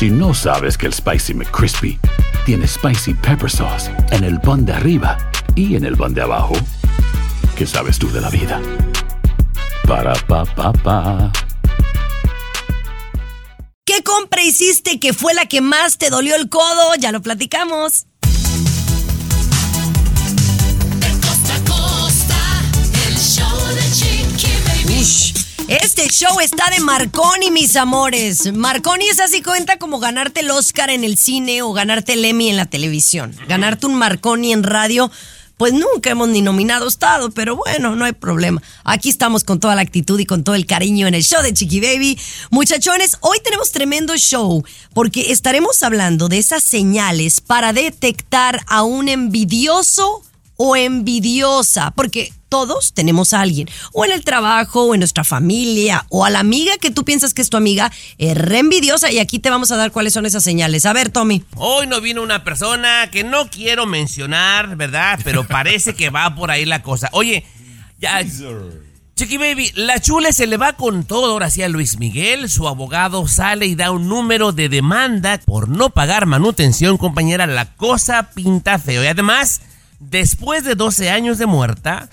Si no sabes que el Spicy McCrispy tiene Spicy Pepper Sauce en el pan de arriba y en el pan de abajo, ¿qué sabes tú de la vida? Para, pa, pa, pa. ¿Qué compra hiciste que fue la que más te dolió el codo? Ya lo platicamos. Este show está de Marconi, mis amores. Marconi es así cuenta como ganarte el Oscar en el cine o ganarte el Emmy en la televisión. Ganarte un Marconi en radio, pues nunca hemos ni nominado estado, pero bueno, no hay problema. Aquí estamos con toda la actitud y con todo el cariño en el show de Chiqui Baby. Muchachones, hoy tenemos tremendo show porque estaremos hablando de esas señales para detectar a un envidioso o envidiosa, porque todos tenemos a alguien, o en el trabajo, o en nuestra familia, o a la amiga que tú piensas que es tu amiga, es re envidiosa, y aquí te vamos a dar cuáles son esas señales. A ver, Tommy. Hoy no vino una persona que no quiero mencionar, ¿verdad? Pero parece que va por ahí la cosa. Oye, ya... Baby, la chule se le va con todo ahora sí a Luis Miguel. Su abogado sale y da un número de demanda por no pagar manutención, compañera. La cosa pinta feo. Y además, después de 12 años de muerta,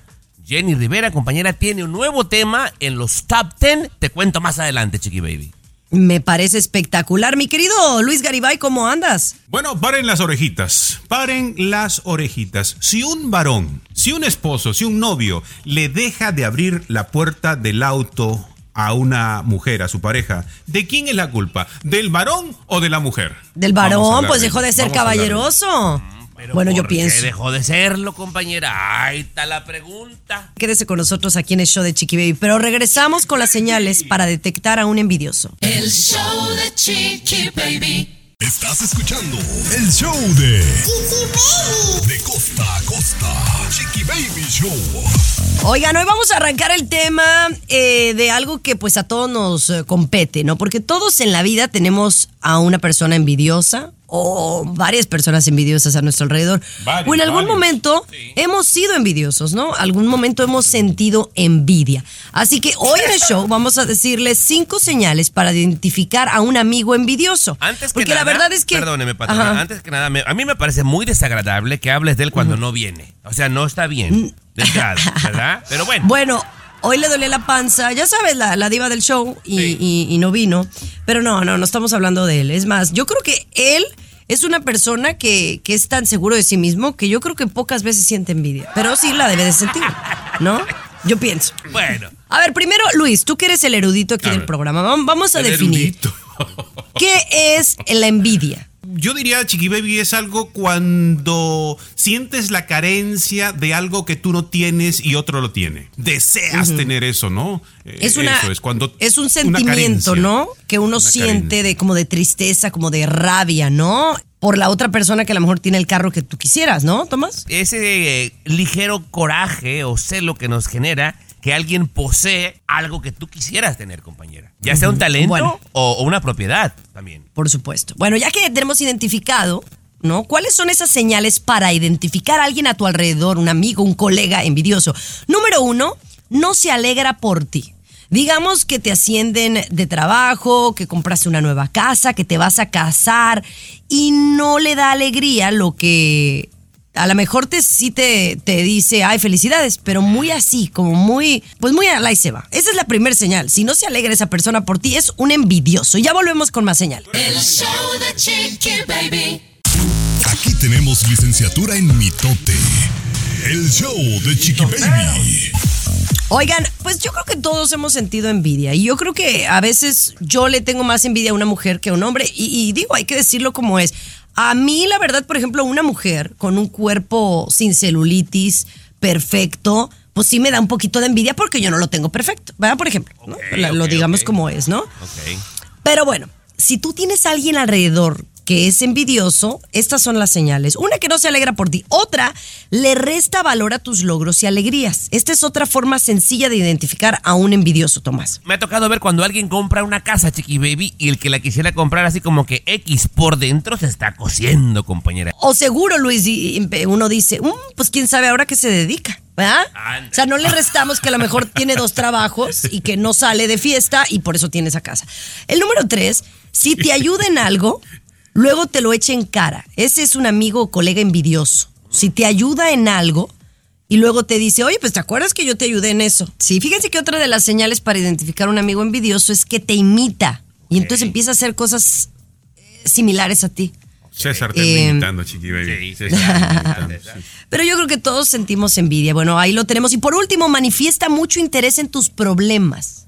Jenny Rivera, compañera, tiene un nuevo tema en los top 10. Te cuento más adelante, Chiqui Baby. Me parece espectacular. Mi querido Luis Garibay, ¿cómo andas? Bueno, paren las orejitas, paren las orejitas. Si un varón, si un esposo, si un novio le deja de abrir la puerta del auto a una mujer, a su pareja, ¿de quién es la culpa? ¿Del varón o de la mujer? Del varón, pues de- dejó de ser caballeroso. Pero Bueno, yo ¿por qué pienso. dejó de serlo, compañera? Ahí está la pregunta. Quédese con nosotros aquí en el show de Chiqui Baby. Pero regresamos con las señales para detectar a un envidioso. El show de Chiqui Baby. Estás escuchando el show de De costa a costa. Chiqui Baby Show. Oigan, hoy vamos a arrancar el tema eh, de algo que pues a todos nos eh, compete, ¿no? Porque todos en la vida tenemos a una persona envidiosa o varias personas envidiosas a nuestro alrededor. Varios, o en algún varios. momento hemos sido envidiosos, ¿no? Algún momento hemos sentido envidia. Así que hoy en el show vamos a decirles cinco señales para identificar a un amigo envidioso. Antes que Porque nada, la verdad es que... Perdóneme, patrona. Ajá. Antes que nada, me- a mí me parece muy desagradable que hables de él cuando no viene. O sea, no está bien. De entrada, ¿verdad? Pero bueno. Bueno, hoy le dolía la panza, ya sabes, la, la diva del show y, y- y no vino. Pero no, no, no estamos hablando de él. Es más, yo creo que él es una persona que, que es tan seguro de sí mismo que yo creo que pocas veces siente envidia. Pero sí la debe de sentir, ¿no? Yo pienso. Bueno. A ver, primero, Luis, tú que eres el erudito aquí A del ver. programa, vam- vamos a definir erudito. qué es la envidia. Yo diría, Chiqui Baby, es algo cuando sientes la carencia de algo que tú no tienes y otro lo tiene. Deseas tener eso, ¿no? Eh, Es, una, eso es, cuando es un sentimiento, carencia. ¿no? Que uno Una siente carencia. de como de tristeza, como de rabia, ¿no? Por la otra persona que a lo mejor tiene el carro que tú quisieras, ¿no, Tomás? Ese eh, ligero coraje o celo que nos genera que alguien posee algo que tú quisieras tener, compañera. Ya sea un talento Bueno. o, o una propiedad también. Por supuesto. Bueno, ya que tenemos identificado, ¿no? ¿Cuáles son esas señales para identificar a alguien a tu alrededor, un amigo, un colega envidioso? Número uno, no se alegra por ti. Digamos que te ascienden de trabajo, que compraste una nueva casa, que te vas a casar y no le da alegría lo que a lo mejor te, sí te, te dice, ay, felicidades, pero muy así, como muy, pues muy a la y se va. Esa es la primera señal. Si no se alegra esa persona por ti, es un envidioso. Ya volvemos con más señales. El show de Chiqui Baby. Aquí tenemos licenciatura en mitote. El show de Chiqui Baby. Oigan, pues yo creo que todos hemos sentido envidia y yo creo que a veces yo le tengo más envidia a una mujer que a un hombre y, y digo, hay que decirlo como es. A mí, la verdad, por ejemplo, una mujer con un cuerpo sin celulitis, perfecto, pues sí me da un poquito de envidia porque yo no lo tengo perfecto, ¿verdad? Por ejemplo, lo digamos como es, ¿no? Ok. Pero bueno, si tú tienes a alguien alrededor que es envidioso, estas son las señales. Una que no se alegra por ti. Otra, le resta valor a tus logros y alegrías. Esta es otra forma sencilla de identificar a un envidioso, Tomás. Me ha tocado ver cuando alguien compra una casa, Chiqui Baby, y el que la quisiera comprar así como que X por dentro se está cociendo, compañera. O seguro, Luis, y- uno dice, "Mm, pues quién sabe ahora qué se dedica. ¿verdad? O sea, no le restamos que a lo mejor tiene dos trabajos y que no sale de fiesta y por eso tiene esa casa. El número tres, Si te ayuda en algo, luego te lo echa en cara. Ese es un amigo o colega envidioso. Si te ayuda en algo y luego te dice, oye, pues te acuerdas que yo te ayudé en eso. Sí, fíjense que otra de las señales para identificar un amigo envidioso es que te imita y entonces empieza a hacer cosas eh, similares a ti. César te Eh, está imitando, chiqui baby. Sí. César te está imitando, sí. Pero yo creo que todos sentimos envidia. Bueno, ahí lo tenemos. Y por último, manifiesta mucho interés en tus problemas.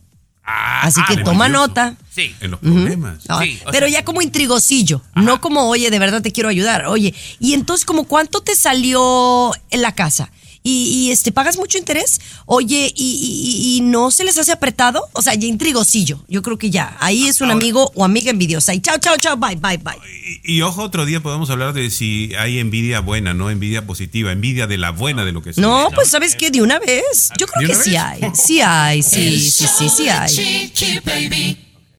Ah, Así ah, que toma nota. Sí. En los problemas. Ah, Sí, pero sea- ya como intrigosillo, no como, oye, de verdad te quiero ayudar. Oye, y entonces, como cuánto te salió en la casa? Y, y, este, ¿pagas mucho interés? Oye, ¿y, y- y no se les hace apretado? O sea, ya intrigosillo. Yo creo que ya. Ahí es un amigo o amiga envidiosa. Y chao, chao, chao, bye, bye, bye. Y, y ojo, otro día podemos hablar de si hay envidia buena, no envidia positiva, envidia de la buena de lo que sea. No, pues sabes qué, de una vez. Yo creo ¿De que sí hay. Sí hay, sí, sí, sí, sí hay.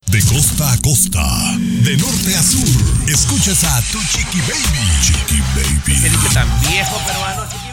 De costa a costa, de norte a sur, escuchas a tu chiqui baby. Chiqui Se baby. dice tan viejo peruano.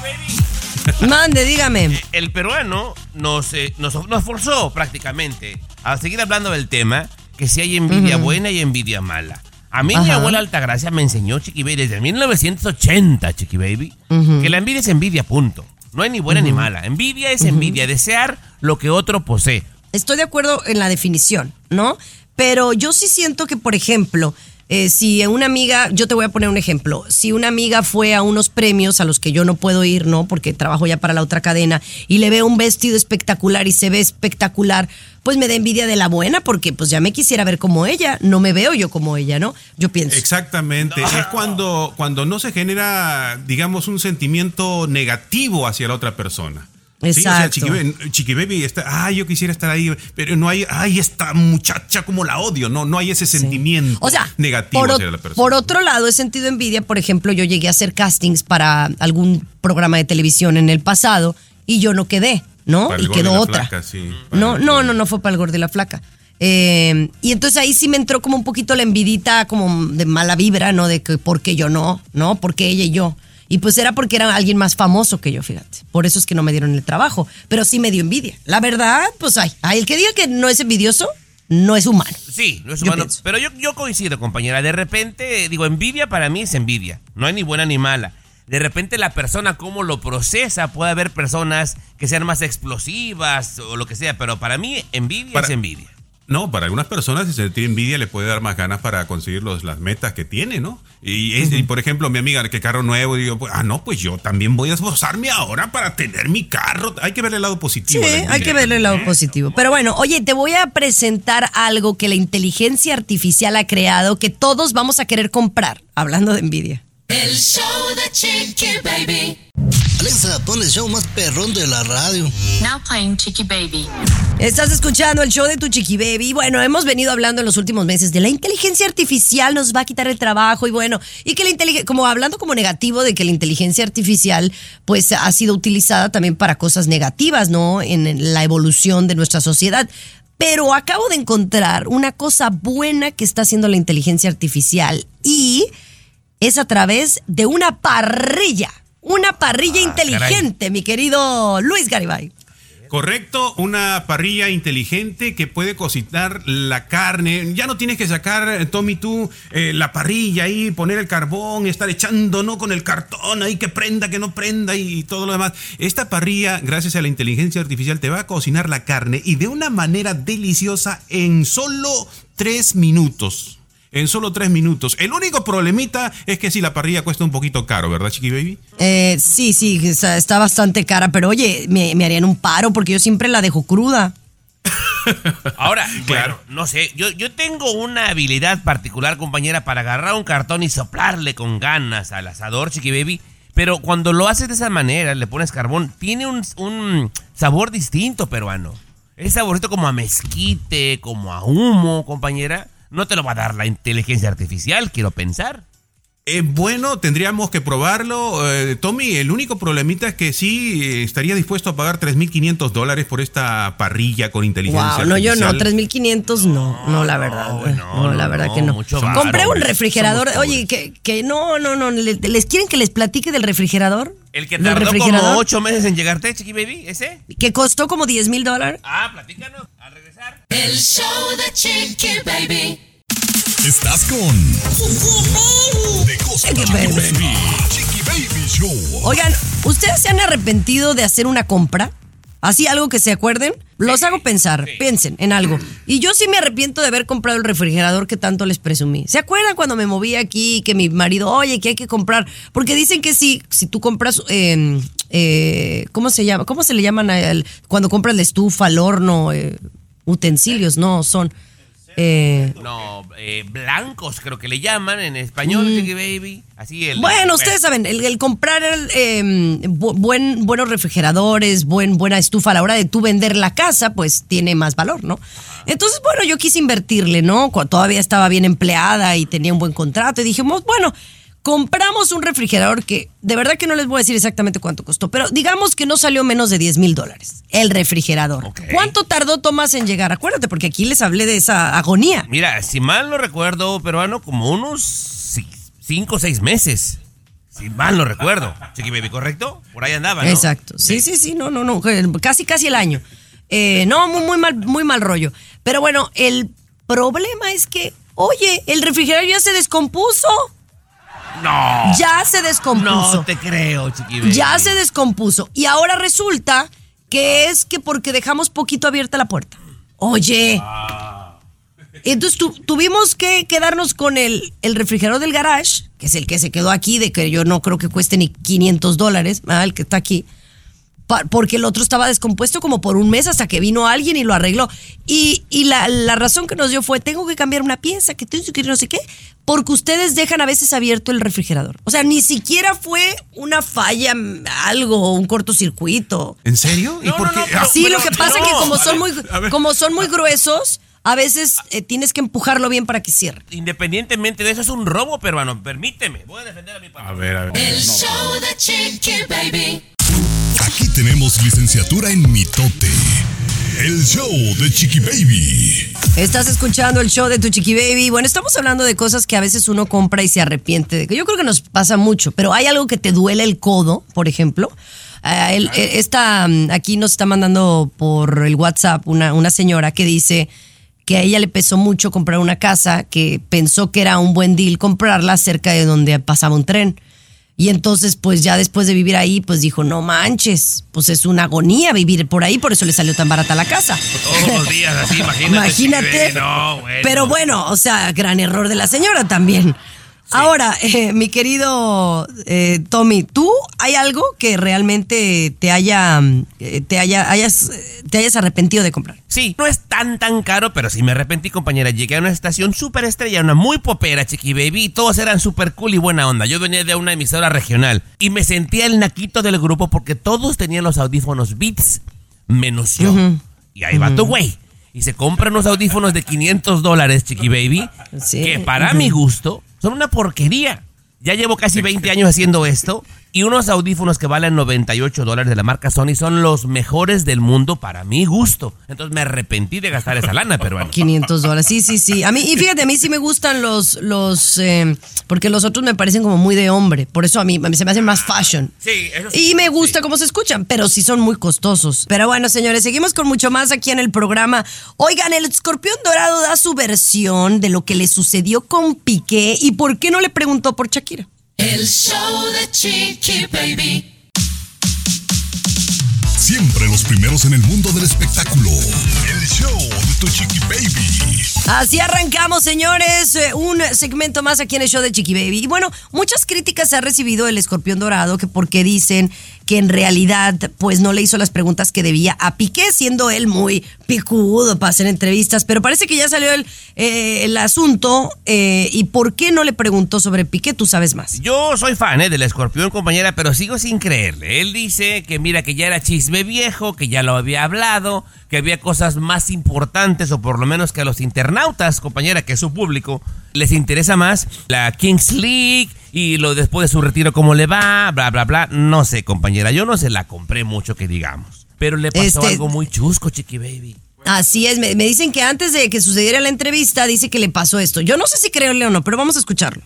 Mande, dígame. El peruano nos, eh, nos, nos forzó prácticamente a seguir hablando del tema que si hay envidia buena y envidia mala. A mí mi abuela Altagracia me enseñó, Chiqui Baby, desde 1980, Chiqui Baby, que la envidia es envidia, punto. No hay ni buena ni mala. Envidia es envidia, desear lo que otro posee. Estoy de acuerdo en la definición, ¿no? Pero yo sí siento que, por ejemplo, eh, si una amiga, yo te voy a poner un ejemplo, si una amiga fue a unos premios a los que yo no puedo ir, ¿no? Porque trabajo ya para la otra cadena y le veo un vestido espectacular y se ve espectacular, pues me da envidia de la buena porque pues ya me quisiera ver como ella, no me veo yo como ella, ¿no? Yo pienso. Exactamente. Es cuando, cuando no se genera, digamos, un sentimiento negativo hacia la otra persona. Sí, o sea, Exacto. Chiqui, Baby- Chiqui Baby está, ah, yo quisiera estar ahí, pero no hay, ay, esta muchacha como la odio, no, no hay ese sentimiento O sea, negativo por, hacia la persona. por otro lado, he sentido envidia. Por ejemplo, yo llegué a hacer castings para algún programa de televisión en el pasado y yo no quedé, ¿no? Para y quedó otra. Flaca, sí, no, no, no, no fue para el gordo y la flaca. Eh, y entonces ahí sí me entró como un poquito la envidita, como de mala vibra, ¿no? De que por qué yo no, ¿no? Porque ella y yo. Y pues era porque era alguien más famoso que yo, fíjate. Por eso es que no me dieron el trabajo. Pero sí me dio envidia. La verdad, pues ay, ay, el que diga que no es envidioso, no es humano. Sí, no es humano. Pero yo, yo coincido, compañera. De repente, digo, envidia para mí es envidia. No hay ni buena ni mala. De repente la persona cómo lo procesa, puede haber personas que sean más explosivas o lo que sea, pero para mí envidia Para- es envidia. No, para algunas personas, si se tiene envidia, le puede dar más ganas para conseguir los, las metas que tiene, ¿no? Y, es- y, por ejemplo, mi amiga, que carro nuevo, digo, pues, ah, no, pues yo también voy a esforzarme ahora para tener mi carro. Hay que ver el lado Sí, positivo. la hay que verle el lado positivo. Pero bueno, oye, te voy a presentar algo que la inteligencia artificial ha creado que todos vamos a querer comprar, hablando de envidia. El show de Chiqui Baby. Alexa, pon el show más perrón de la radio. Now playing Chicky Baby. Estás escuchando el show de tu chiqui baby. Bueno, hemos venido hablando en los últimos meses de la inteligencia artificial nos va a quitar el trabajo y bueno, y que la inteligencia, como hablando como negativo de que la inteligencia artificial pues ha sido utilizada también para cosas negativas, ¿no? En la evolución de nuestra sociedad. Pero acabo de encontrar una cosa buena que está haciendo la inteligencia artificial y es a través de una parrilla. Una parrilla inteligente, mi querido Luis Garibay. Correcto, una parrilla inteligente que puede cocinar la carne. Ya no tienes que sacar, eh, Tommy, tú, eh, la parrilla ahí, poner el carbón, estar echando, ¿no? Con el cartón ahí, que prenda, que no prenda y todo lo demás. Esta parrilla, gracias a la inteligencia artificial, te va a cocinar la carne y de una manera deliciosa en solo tres minutos. En solo tres minutos. El único problemita es que si la parrilla cuesta un poquito caro, ¿verdad, Chiqui Baby? Eh, sí, sí, está, está bastante cara, pero oye, me, me harían un paro porque yo siempre la dejo cruda. Ahora, Claro. no sé, yo, yo tengo una habilidad particular, compañera, para agarrar un cartón y soplarle con ganas al asador, Chiqui Baby. Pero cuando lo haces de esa manera, le pones carbón, tiene un, un sabor distinto, peruano. Es saborcito como a mezquite, como a humo, compañera. No te lo va a dar la inteligencia artificial, quiero pensar. Eh, bueno, tendríamos que probarlo. Eh, Tommy, el único problemita es que sí eh, estaría dispuesto a pagar 3.500 dólares por esta parrilla con inteligencia Wow, no, yo no, artificial. 3.500 no, no, la verdad. no, No, no, la verdad no, que no. Compré un refrigerador. Oye, que, que no, no, no. ¿le- ¿Les quieren que les platique del refrigerador? El que ¿Del tardó refrigerador? como ocho meses en llegarte, Chiqui Baby, ¿ese? Que costó como 10 mil dólares. Ah, platícanos, al regresar. El show de Chiqui Baby. Estás con De costa Chiqui a Baby. Chiqui Baby Show. Oigan, ¿ustedes se han arrepentido de hacer una compra? Así algo que se acuerden. Los hago pensar, piensen en algo. Y yo sí me arrepiento de haber comprado el refrigerador que tanto les presumí. ¿Se acuerdan cuando me moví aquí que mi marido, oye, que hay que comprar? Porque dicen que si, si tú compras, eh, eh, ¿cómo se llama? ¿Cómo se le llaman a el- cuando compras la estufa, el horno, eh, utensilios? No, son... eh, No, eh, blancos creo que le llaman en español, Chiqui Baby. Así el. Mm. Bueno, ustedes saben, el, el comprar eh, bu- buen, buenos refrigeradores, buen, buena estufa a la hora de tú vender la casa, pues tiene más valor, ¿no? Entonces, bueno, yo quise invertirle, ¿no? Cu- Todavía estaba bien empleada y tenía un buen contrato y dijimos, bueno, compramos un refrigerador que de verdad que no les voy a decir exactamente cuánto costó, pero digamos que no salió menos de 10 mil dólares. El refrigerador. ¿Cuánto tardó Tomás en llegar? Acuérdate, porque aquí les hablé de esa agonía. Mira, si mal no recuerdo, peruano, como unos ci- cinco o seis meses. Si mal no recuerdo. Chiqui Baby, ¿correcto? Por ahí andaba, ¿no? Exacto. Sí, sí, sí, no, no, no. Casi, casi el año. Eh, no, muy, muy mal, muy mal rollo. Pero bueno, el problema es que, oye, el refrigerador ya se descompuso. No. Ya se descompuso. No te creo, Chiqui Baby. ya se descompuso. Y ahora resulta que es que porque dejamos poquito abierta la puerta. Oye. Entonces tu- tuvimos que quedarnos con el, el refrigerador del garage, que es el que se quedó aquí, de que yo no creo que cueste ni 500 dólares, ah, el que está aquí, porque el otro estaba descompuesto como por un mes hasta que vino alguien y lo arregló. Y, y la, la razón que nos dio fue, tengo que cambiar una pieza, que tengo que no sé qué, porque ustedes dejan a veces abierto el refrigerador. O sea, ni siquiera fue una falla, mm, algo, un cortocircuito. ¿En serio? ¿Y No, por no, qué? no, pero- Sí, lo que pasa no, es que como son, ver, muy, como son muy gruesos, a veces eh, tienes que empujarlo bien para que cierre. Independientemente de eso, es un robo peruano. Permíteme. Voy a defender a mi papá. A ver, a ver. El show de Chiqui Baby. Aquí tenemos licenciatura en mitote. El show de Chiqui Baby. Estás escuchando el show de tu chiqui baby. Bueno, estamos hablando de cosas que a veces uno compra y se arrepiente. Yo creo que nos pasa mucho, pero hay algo que te duele el codo, por ejemplo. Ah, eh, esta, mm, aquí nos está mandando por el WhatsApp una, una señora que dice que a ella le pesó mucho comprar una casa, que pensó que era un buen deal comprarla cerca de donde pasaba un tren. Y entonces, pues ya después de vivir ahí, pues dijo, no manches, pues es una agonía vivir por ahí, por eso le salió tan barata la casa. Todos los días así, imagínate. Imagínate. No, bueno. Pero bueno, o sea, gran error de la señora también. Ahora, eh, mi querido eh, Tommy, ¿tú hay algo que realmente te haya, eh, te haya, hayas, te hayas arrepentido de comprar? Sí, no es tan tan caro, pero sí me arrepentí, compañera. Llegué a una estación súper estrella, una muy popera, Chiqui Baby, y todos eran súper cool y buena onda. Yo venía de una emisora regional y me sentía el naquito del grupo porque todos tenían los audífonos Beats, menos yo. Y ahí va tu güey. Y se compran unos audífonos de 500 dólares, Chiqui Baby, Sí. que para mi gusto son una porquería. Ya llevo casi 20 años haciendo esto y unos audífonos que valen 98 dólares de la marca Sony son los mejores del mundo para mi gusto. Entonces me arrepentí de gastar esa lana, peruano. 500 dólares, sí, sí, sí. A mí, y fíjate, a mí sí me gustan los, los, eh, porque los otros me parecen como muy de hombre. Por eso a mí, a mí se me hacen más fashion. Sí, eso sí. Y me gusta cómo se escuchan, pero sí son muy costosos. Pero bueno, señores, seguimos con mucho más aquí en el programa. Oigan, el escorpión dorado da su versión de lo que le sucedió con Piqué y por qué no le preguntó por Shakira. El show de Chiqui Baby. Siempre los primeros en el mundo del espectáculo. El show de tu Chiqui Baby. Así arrancamos, señores, eh, un segmento más aquí en el show de Chiqui Baby. Y bueno, muchas críticas ha recibido el escorpión dorado, que porque dicen que en realidad pues no le hizo las preguntas que debía a Piqué, siendo él muy picudo para hacer entrevistas, pero parece que ya salió el, eh, el asunto. eh, ¿Y por qué no le preguntó sobre Piqué? Tú sabes más. Yo soy fan eh, del escorpión, compañera, pero sigo sin creerle. Él dice que mira que ya era chisme viejo, que ya lo había hablado, que había cosas más importantes, o por lo menos que a los internautas, compañera, que es su público, les interesa más la Kings League y lo después de su retiro cómo le va, bla, bla, bla. No sé, compañera, yo no se la compré mucho que digamos. Pero le pasó Este- algo muy chusco, Chiqui Baby. Así es, me, me dicen que antes de que sucediera la entrevista, dice que le pasó esto. Yo no sé si creerle o no, pero vamos a escucharlo.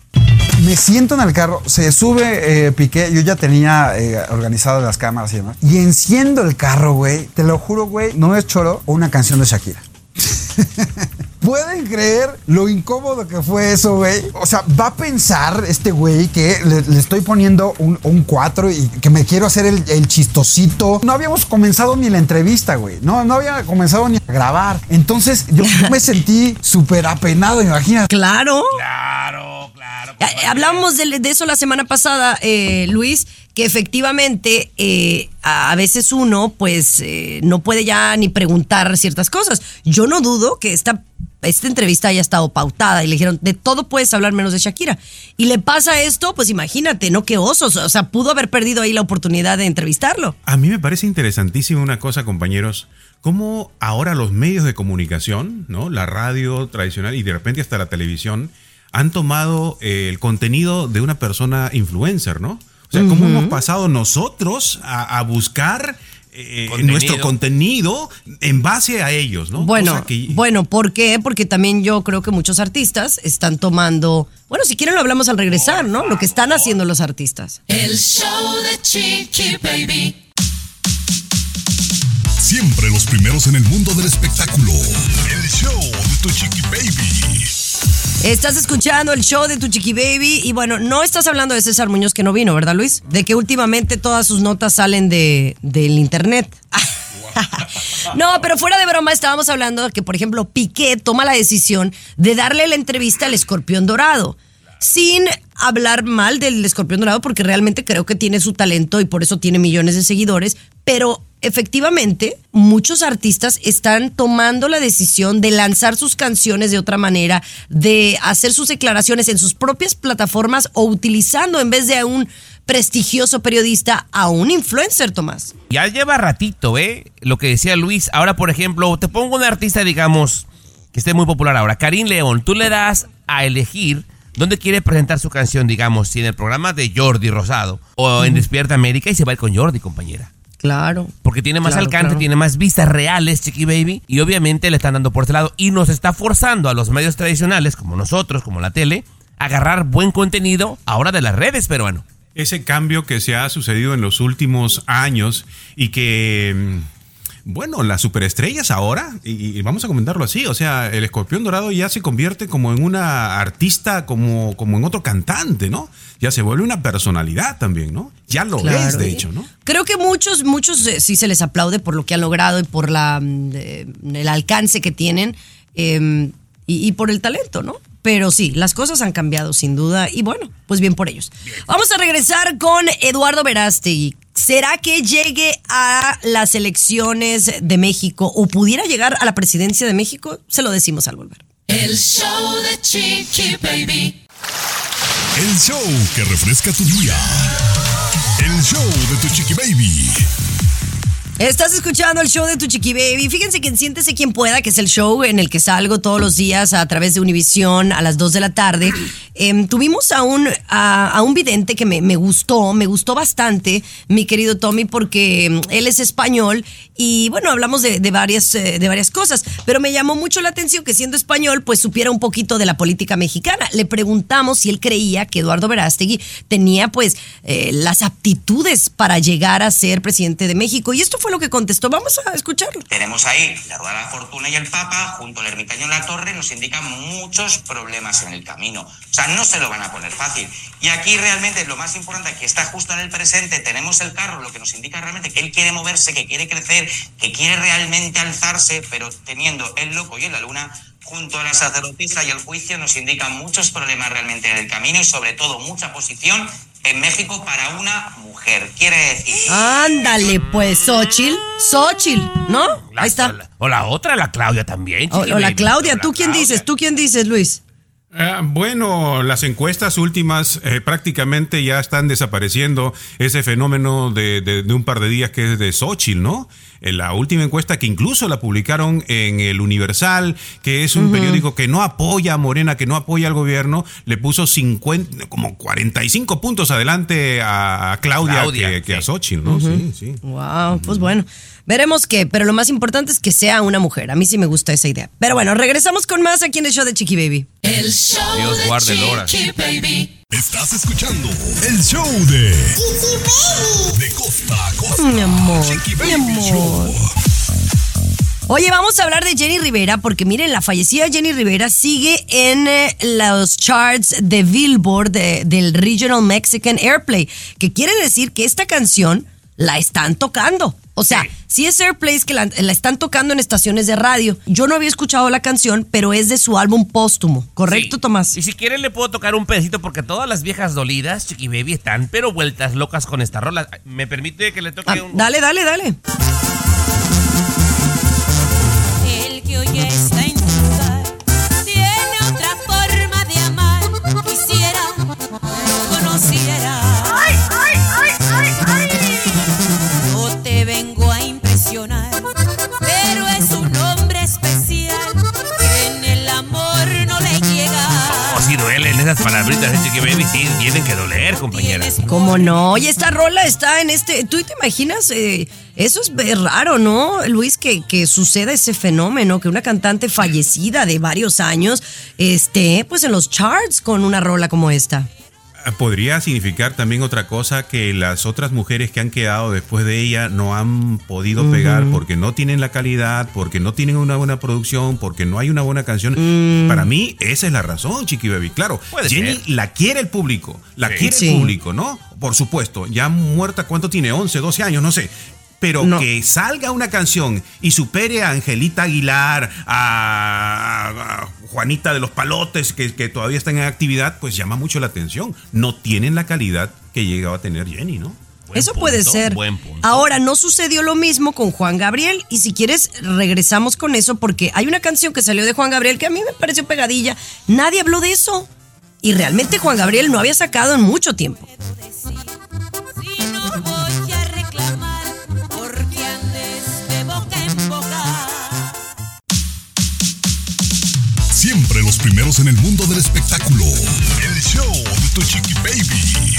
Me siento en el carro, se sube eh, Piqué, yo ya tenía eh, organizado las cámaras y demás. Y enciendo el carro, güey. Te lo juro, güey, no es choro o una canción de Shakira. ¿Pueden creer lo incómodo que fue eso, güey? O sea, va a pensar este güey que le, le estoy poniendo un, un 4 y que me quiero hacer el, el chistosito. No habíamos comenzado ni la entrevista, güey. No, no había comenzado ni a grabar. Entonces yo, yo me sentí súper apenado, imagínate. Claro. Claro, claro. Compadre. Hablábamos de, de eso la semana pasada, eh, Luis, que efectivamente eh, a a veces uno pues eh, no puede ya ni preguntar ciertas cosas. Yo no dudo que esta, esta entrevista haya estado pautada y le dijeron, de todo puedes hablar menos de Shakira. Y le pasa esto, pues imagínate, ¿no? Qué osos. O sea, pudo haber perdido ahí la oportunidad de entrevistarlo. A mí me parece interesantísima una cosa, compañeros, cómo ahora los medios de comunicación, ¿no? La radio tradicional y de repente hasta la televisión han tomado eh, el contenido de una persona influencer, ¿no? O sea, cómo hemos pasado nosotros a, a buscar eh, Contenido. nuestro contenido en base a ellos, ¿no? Bueno, que- bueno, ¿por qué? Porque también yo creo que muchos artistas están tomando, bueno, si quieren lo hablamos al regresar, ¿no? Lo que están haciendo los artistas. El show de Chiqui Baby. Siempre los primeros en el mundo del espectáculo. El show de tu chiqui baby. Estás escuchando el show de tu chiqui baby y bueno, no estás hablando de César Muñoz que no vino, ¿verdad Luis? De que últimamente todas sus notas salen de, del internet. No, pero fuera de broma estábamos hablando de que, por ejemplo, Piqué toma la decisión de darle la entrevista al escorpión dorado. Sin hablar mal del escorpión dorado, porque realmente creo que tiene su talento y por eso tiene millones de seguidores, pero efectivamente muchos artistas están tomando la decisión de lanzar sus canciones de otra manera, de hacer sus declaraciones en sus propias plataformas o utilizando en vez de a un prestigioso periodista a un influencer, Tomás. Ya lleva ratito, ¿eh? Lo que decía Luis. Ahora, por ejemplo, te pongo un artista, digamos, que esté muy popular ahora. Karim León, tú le das a elegir dónde quiere presentar su canción, digamos, si en el programa de Jordi Rosado o en Despierta América y se va a ir con Jordi, compañera. Claro. Porque tiene más Claro, alcance, claro. tiene más vistas reales, Chiqui Baby. Y obviamente le están dando por ese lado. Y nos está forzando a los medios tradicionales, como nosotros, como la tele, a agarrar buen contenido ahora de las redes, peruano. ese cambio que se ha sucedido en los últimos años y que, mm, bueno, las superestrellas ahora, y, y vamos a comentarlo así, o sea, el escorpión dorado ya se convierte como en una artista, como, como en otro cantante, ¿no? Ya se vuelve una personalidad también, ¿no? Ya lo Claro, es, de y hecho, ¿no? Creo que muchos, muchos eh, sí se les aplaude por lo que han logrado y por la, mm, eh, el alcance que tienen eh, y, y por el talento, ¿no? Pero sí, las cosas han cambiado sin duda y bueno, pues bien por ellos. Vamos a regresar con Eduardo Verástegui. ¿Será que llegue a las elecciones de México o pudiera llegar a la presidencia de México? Se lo decimos al volver. El show de Chiqui Baby. El show que refresca tu día. El show de tu chiqui baby. Estás escuchando el show de tu chiqui baby. Fíjense que en Siéntese quien pueda, que es el show en el que salgo todos los días a través de Univisión a las 2 de la tarde. Em, tuvimos a un, a, un vidente que me, me gustó, me gustó bastante, mi querido Tommy, porque em, él es español y bueno, hablamos de, de varias, eh, de varias cosas, pero me llamó mucho la atención que siendo español, pues supiera un poquito de la política mexicana. Le preguntamos si él creía que Eduardo Verástegui tenía pues eh, las aptitudes para llegar a ser presidente de México y esto fue lo que contestó. Vamos a escucharlo. Tenemos ahí la Rueda de la Fortuna y el Papa, junto al ermitaño en la torre, nos indican muchos problemas en el camino. O sea, no se lo van a poner fácil. Y aquí realmente lo más importante, que está justo en el presente, tenemos el carro, lo que nos indica realmente que él quiere moverse, que quiere crecer, que quiere realmente alzarse, pero teniendo el loco y en la luna, junto a la sacerdotisa y el juicio, nos indican muchos problemas realmente en el camino y sobre todo mucha posición en México para una mujer. Quiere decir... Ándale, pues, Xochitl. Xochitl, ¿no? La- Ahí está. O la, o la otra, la Claudia también. O, o la. Claudia, O la ¿tú quién Claudia. dices? ¿Tú quién dices, Luis? Ah, bueno, las encuestas últimas eh, prácticamente ya están desapareciendo ese fenómeno de, de- de un par de días que es de Xochitl, ¿no? En la última encuesta que incluso la publicaron en el Universal, que es un periódico que no apoya a Morena, que no apoya al gobierno, le puso 50, como 45 puntos adelante a, a Claudia, Claudia, que, que a. Xochitl, ¿no? Sí, sí. Wow, pues bueno, veremos qué, pero lo más importante es que sea una mujer. A mí sí me gusta esa idea. Pero bueno, regresamos con más aquí en el show de Chiqui Baby. El show Dios de guarde el hora. Chiqui Baby. Estás escuchando el show de De costa a costa. Mi amor, Chiqui mi Baby amor. Show. Oye, vamos a hablar de Jenny Rivera porque miren, la fallecida Jenny Rivera sigue en eh, los charts de Billboard de- del Regional Mexican Airplay, que quiere decir que esta canción la están tocando. O sea, si es Airplay que la, la están tocando en estaciones de radio. Yo no había escuchado la canción, pero es de su álbum póstumo, ¿correcto, Sí. Tomás? Y si quieren le puedo tocar un pedacito porque todas las viejas dolidas, Chiqui Baby, están pero vueltas locas con esta rola. ¿Me permite que le toque Ah, un... dale, dale, dale. Compañera. ¿Cómo no? Oye, esta rola está en este. ¿Tú te imaginas? Eh, eso es raro, ¿no, Luis? Que, que suceda ese fenómeno, que una cantante fallecida de varios años esté pues en los charts con una rola como esta. Podría significar también otra cosa que las otras mujeres que han quedado después de ella no han podido pegar porque no tienen la calidad, porque no tienen una buena producción, porque no hay una buena canción. Para mí esa es la razón, Chiqui Baby. Claro, Puede Jenny ser. la quiere el público, la Sí. quiere Sí. el público, ¿no? Por supuesto, ya muerta, ¿cuánto tiene? 11, 12 años, no sé. Pero No. que salga una canción y supere a Angelita Aguilar, a, a Juanita de los Palotes, que, que todavía están en actividad, pues llama mucho la atención. No tienen la calidad que llegaba a tener Jenny, ¿no? Buen Eso puede ser. Ahora, no sucedió lo mismo con Juan Gabriel. Y si quieres, regresamos con eso porque hay una canción que salió de Juan Gabriel que a mí me pareció pegadilla. Nadie habló de eso. Y realmente Juan Gabriel no había sacado en mucho tiempo. Los primeros en el mundo del espectáculo. El show de tu chiqui baby.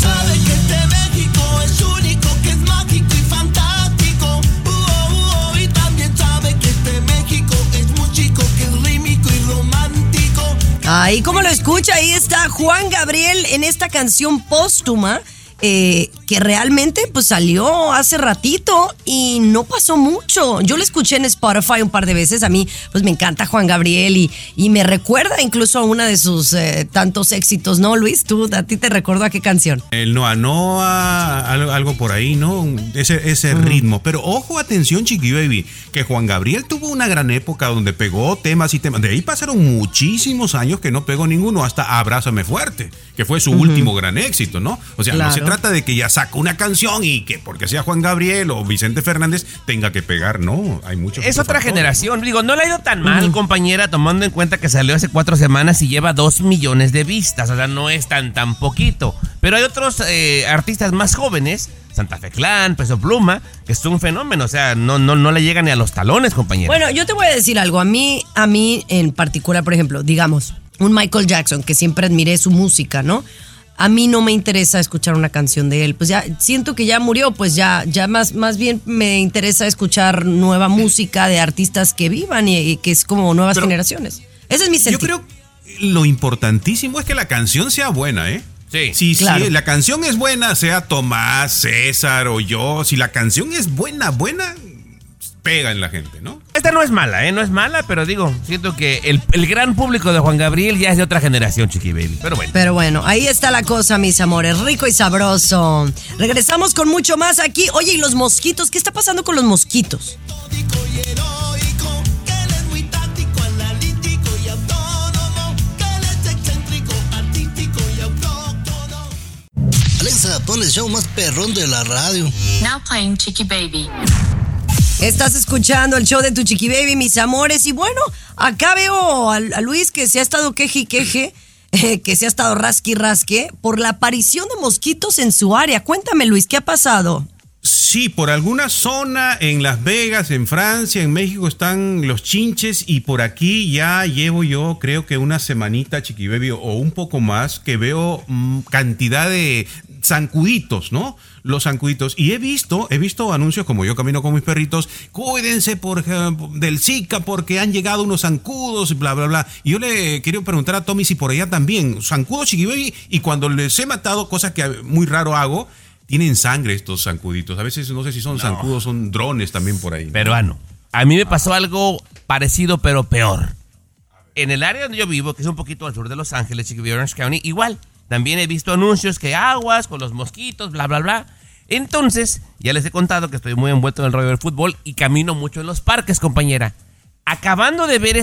Sabe que este México es único, que es mágico y fantástico. Uh, oh, uh, oh, y también sabe que este México es muy chico, que es rímico y romántico. Ahí, como lo escucha, ahí está Juan Gabriel en esta canción póstuma. Eh, que realmente pues salió hace ratito y no pasó mucho. Yo lo escuché en Spotify un par de veces. A mí pues me encanta Juan Gabriel y, y me recuerda incluso a una de sus eh, tantos éxitos, ¿no, Luis? ¿Tú, a ti te recuerdo a qué canción? El Noa Noa, algo, algo por ahí, ¿no? Ese, ese ritmo. Pero ojo, atención, Chiqui Baby, que Juan Gabriel tuvo una gran época donde pegó temas y temas. De ahí pasaron muchísimos años que no pegó ninguno, hasta Abrázame Fuerte, que fue su último gran éxito, ¿no? O sea, no se Claro. Trata de que ya saca una canción y que porque sea Juan Gabriel o Vicente Fernández tenga que pegar, no. Hay muchos. Es otra factores. generación. Digo, no le ha ido tan mal, compañera, tomando en cuenta que salió hace cuatro semanas y lleva dos millones de vistas. O sea, no es tan, tan poquito. Pero hay otros eh, artistas más jóvenes, Santa Fe Clan, Peso Pluma, que es un fenómeno. O sea, no, no, no le llegan ni a los talones, compañera. Bueno, yo te voy a decir algo. A mí, a mí en particular, por ejemplo, digamos, un Michael Jackson, que siempre admiré su música, ¿no? A mí no me interesa escuchar una canción de él. Pues ya siento que ya murió, pues ya, ya más, más bien me interesa escuchar nueva música de artistas que vivan y, y que es como nuevas Pero- generaciones. Ese es mi Yo sentido. creo que lo importantísimo es que la canción sea buena, ¿eh? Sí. Si, si Claro. la canción es buena, sea Tomás, César o yo, si la canción es buena, buena, pega en la gente, ¿no? Esta no es mala, ¿eh? No es mala, pero digo, siento que el, el gran público de Juan Gabriel ya es de otra generación, Chiqui Baby. Pero bueno. Pero bueno, ahí está la cosa, mis amores, rico y sabroso. Regresamos con mucho más aquí. Oye, ¿y los mosquitos? ¿Qué está pasando con los mosquitos? Alexa, pon el show más perrón de la radio. Now playing Chicky Baby. Estás escuchando el show de tu chiqui baby, mis amores. Y bueno, acá veo a, Luis que se ha estado queje y queje, eh, que se ha estado rasque y rasque por la aparición de mosquitos en su área. Cuéntame, Luis, ¿qué ha pasado? Sí, por alguna zona en Las Vegas, en Francia, en México están los chinches y por aquí ya llevo yo creo que una semanita, Chiqui Baby, o un poco más, que veo mm, cantidad de zancuditos, ¿no? Los zancuditos. Y he visto, he visto anuncios como yo camino con mis perritos, cuídense por, del Zika porque han llegado unos zancudos, bla, bla, bla. Y yo le quiero preguntar a Tommy si por allá también, zancudos, Chiqui Baby, y cuando les he matado, cosas que muy raro hago, tienen sangre estos zancuditos. A veces no sé si son zancudos, son drones también por ahí. ¿no? Peruano. A mí me pasó algo parecido, pero peor. En el área donde yo vivo, que es un poquito al sur de Los Ángeles, Chiquibay, Orange County, igual. También he visto anuncios que aguas con los mosquitos, bla, bla, bla. Entonces, ya les he contado que estoy muy envuelto en el rollo del fútbol y camino mucho en los parques, compañera. Acabando de ver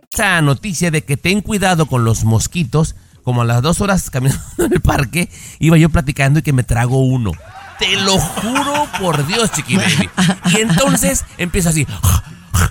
esa noticia de que ten cuidado con los mosquitos, como a las dos horas caminando en el parque, iba yo platicando y que me trago uno. Te lo juro por Dios, chiqui baby. Y entonces empiezo así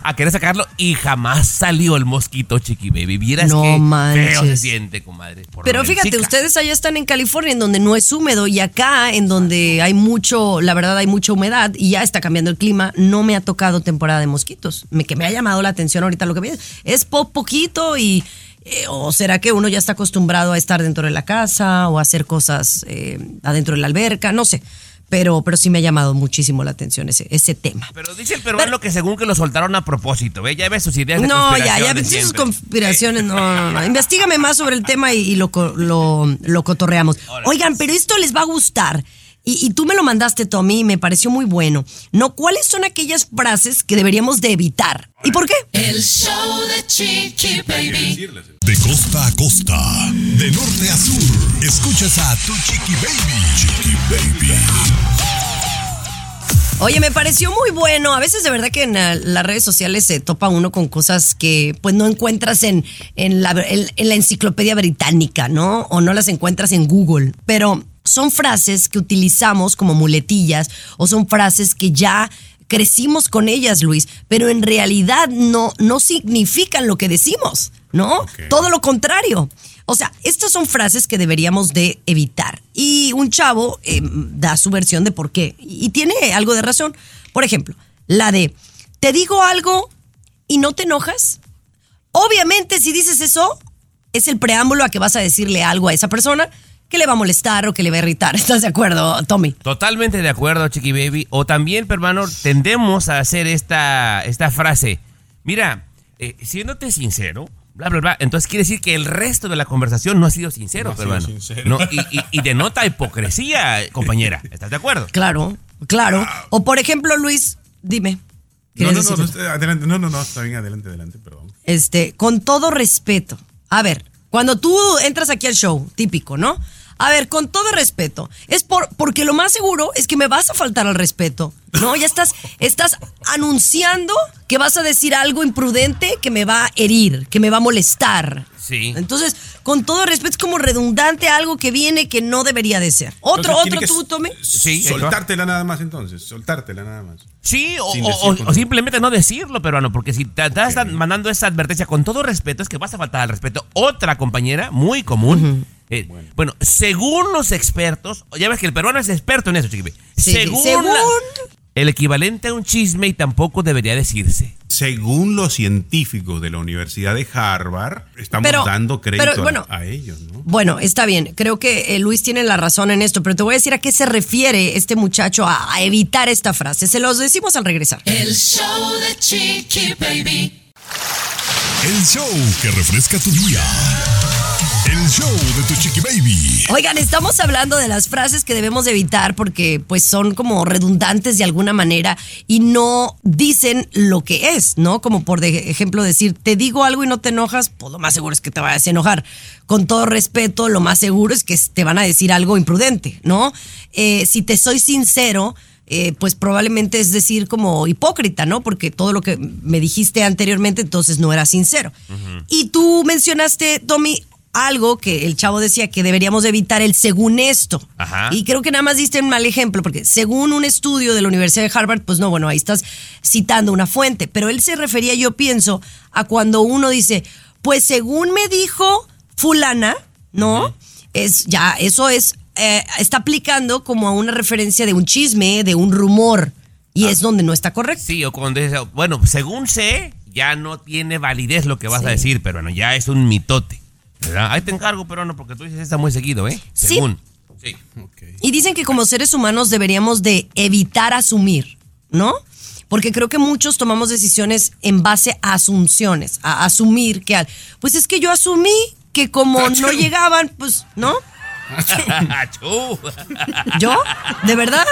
a querer sacarlo y jamás salió el mosquito, chiqui baby. Vieras No que feo se manches. siente, comadre. por Pero fíjate, ustedes allá están en California, en donde no es húmedo, y acá, en donde hay mucho, la verdad, hay mucha humedad y ya está cambiando el clima, no me ha tocado temporada de mosquitos. Me, que me ha llamado la atención ahorita lo que vi es po- poquito y. eh, ¿O será que uno ya está acostumbrado a estar dentro de la casa o a hacer cosas eh, adentro de la alberca? No sé. Pero, pero sí me ha llamado muchísimo la atención ese, ese tema. Pero dice el peruano que según que lo soltaron a propósito, ¿ve? Ya ves sus ideas de No, ya, ya ves sus conspiraciones. No, no, no. Investígame más sobre el tema y, y lo, lo, lo cotorreamos. Oigan, pero esto les va a gustar. Y, y tú me lo mandaste, Tommy, y me pareció muy bueno. No, ¿cuáles son aquellas frases que deberíamos de evitar? ¿Y por qué? El show de Chiqui Baby. De costa a costa, de norte a sur, escuchas a tu chiqui baby. Chiqui baby. Oye, me pareció muy bueno. A veces de verdad que en eh, las redes sociales se topa uno con cosas que pues no encuentras en, en, la, en- en la enciclopedia británica, ¿no? O no las encuentras en Google. Pero son frases que utilizamos como muletillas o son frases que ya crecimos con ellas, Luis, pero en realidad no, no significan lo que decimos, ¿no? Todo lo contrario. O sea, estas son frases que deberíamos de evitar. Y un chavo eh, da su versión de por qué. Y tiene algo de razón. Por ejemplo, la de, te digo algo y no te enojas. Obviamente, si dices eso, es el preámbulo a que vas a decirle algo a esa persona que le va a molestar o que le va a irritar. ¿Estás de acuerdo, Tommy? Totalmente de acuerdo, Chiqui Baby. O también, hermano, tendemos a hacer esta, esta frase. Mira, eh, siéndote sincero, bla, bla, bla. Entonces quiere decir que el resto de la conversación no ha sido sincero, No ha sido hermano. sincero. No, y, y- y denota hipocresía, compañera. ¿Estás de acuerdo? Claro, claro. O por ejemplo, Luis, dime. No, ¿Quieres no, no, está- adelante, no, no, no, está bien, adelante, adelante, perdón. Este, con todo respeto. A ver, cuando tú entras aquí al show, típico, ¿no? A ver, con todo respeto. Es por, porque lo más seguro es que me vas a faltar al respeto. ¿No? Ya estás, estás anunciando que vas a decir algo imprudente que me va a herir, que me va a molestar. Sí. Entonces, con todo respeto, es como redundante algo que viene que no debería de ser. Otro, Entonces, otro, tú, Tommy. Sí, Soltártela nada más entonces, soltártela nada más. Sí, o, simplemente no decirlo, peruano, porque si te, están mandando esa advertencia con todo respeto, es que vas a faltar al respeto. Otra compañera, muy común. Eh, bueno. según los expertos, ya ves que el peruano es experto en eso, chiquipe. Sí, según, según- la- el equivalente a un chisme y tampoco debería decirse. Según los científicos de la Universidad de Harvard, estamos Pero- dando crédito pero, a- bueno, a, ellos, ¿no? Bueno, está bien. Creo que eh, Luis tiene la razón en esto, pero te voy a decir a qué se refiere este muchacho a, a evitar esta frase. Se los decimos al regresar. El show de Chiqui Baby. El show que refresca tu día. El show de tu chiqui baby. Oigan, estamos hablando de las frases que debemos de evitar porque pues son como redundantes de alguna manera y no dicen lo que es, ¿no? Como por de- ejemplo decir, te digo algo y no te enojas, pues lo más seguro es que te vayas a enojar. Con todo respeto, lo más seguro es que te van a decir algo imprudente, ¿no? Eh, si te soy sincero, eh, pues probablemente es decir como hipócrita, ¿no? Porque todo lo que me dijiste anteriormente entonces no era sincero. Y tú mencionaste, Tommy, algo que el chavo decía que deberíamos de evitar el según esto. Ajá. Y creo que nada más diste un mal ejemplo, porque según un estudio de la Universidad de Harvard, pues no, bueno, ahí estás citando una fuente, pero él se refería, yo pienso, a cuando uno dice, pues según me dijo fulana, ¿no? Es ya, eso es eh, está aplicando como a una referencia de un chisme, de un rumor. Y es donde no está correcto. Sí, o cuando dice, bueno, según sé, ya no tiene validez lo que vas a decir, pero bueno, ya es un mitote. ¿Verdad? Ahí te encargo, pero no, porque tú dices está muy seguido, ¿eh? Sí. Según. Sí. Y dicen que como seres humanos deberíamos de evitar asumir, ¿no? Porque creo que muchos tomamos decisiones en base a asunciones, a asumir que, al- pues es que yo asumí que como no llegaban, pues, ¿no? ¿Yo? ¿De verdad?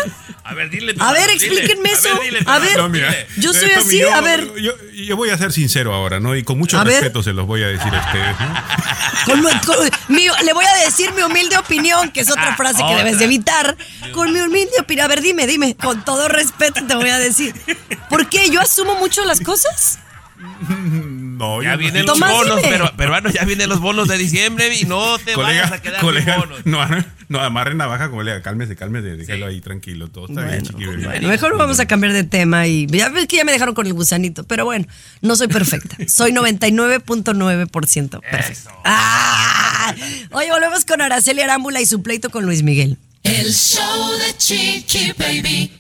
A ver, dile. A ver, dile. explíquenme A eso. ver, dile, A ver, No, mira, yo soy Tommy, así, yo- a ver. Yo, yo voy a ser sincero ahora, ¿no? Y con mucho A ver. respeto se los voy a decir a ustedes. ¿no? Con mi- con mi- le voy a decir mi humilde opinión, que es otra Ah, frase que otra. debes de evitar. Con mi humilde opinión. A ver, dime, dime. Con todo respeto te voy a decir. ¿Por qué? ¿Yo asumo mucho las cosas? No, Ya vienen los Tomás, bonos, pero, peruanos, ya vienen los bonos de diciembre y no te vayas a Colega, quedar colega, sin bonos. no, no amarre navaja, colega, cálmese, cálmese, déjelo ahí tranquilo, todo está bien, chiqui bebé. Bueno, mejor vamos a cambiar de tema y ya ves que ya me dejaron con el gusanito, pero bueno, no soy perfecta. Soy 99.9% perfecta. ¡Ah! Oye, volvemos con Araceli Arámbula y su pleito con Luis Miguel. El show de Chiqui Baby.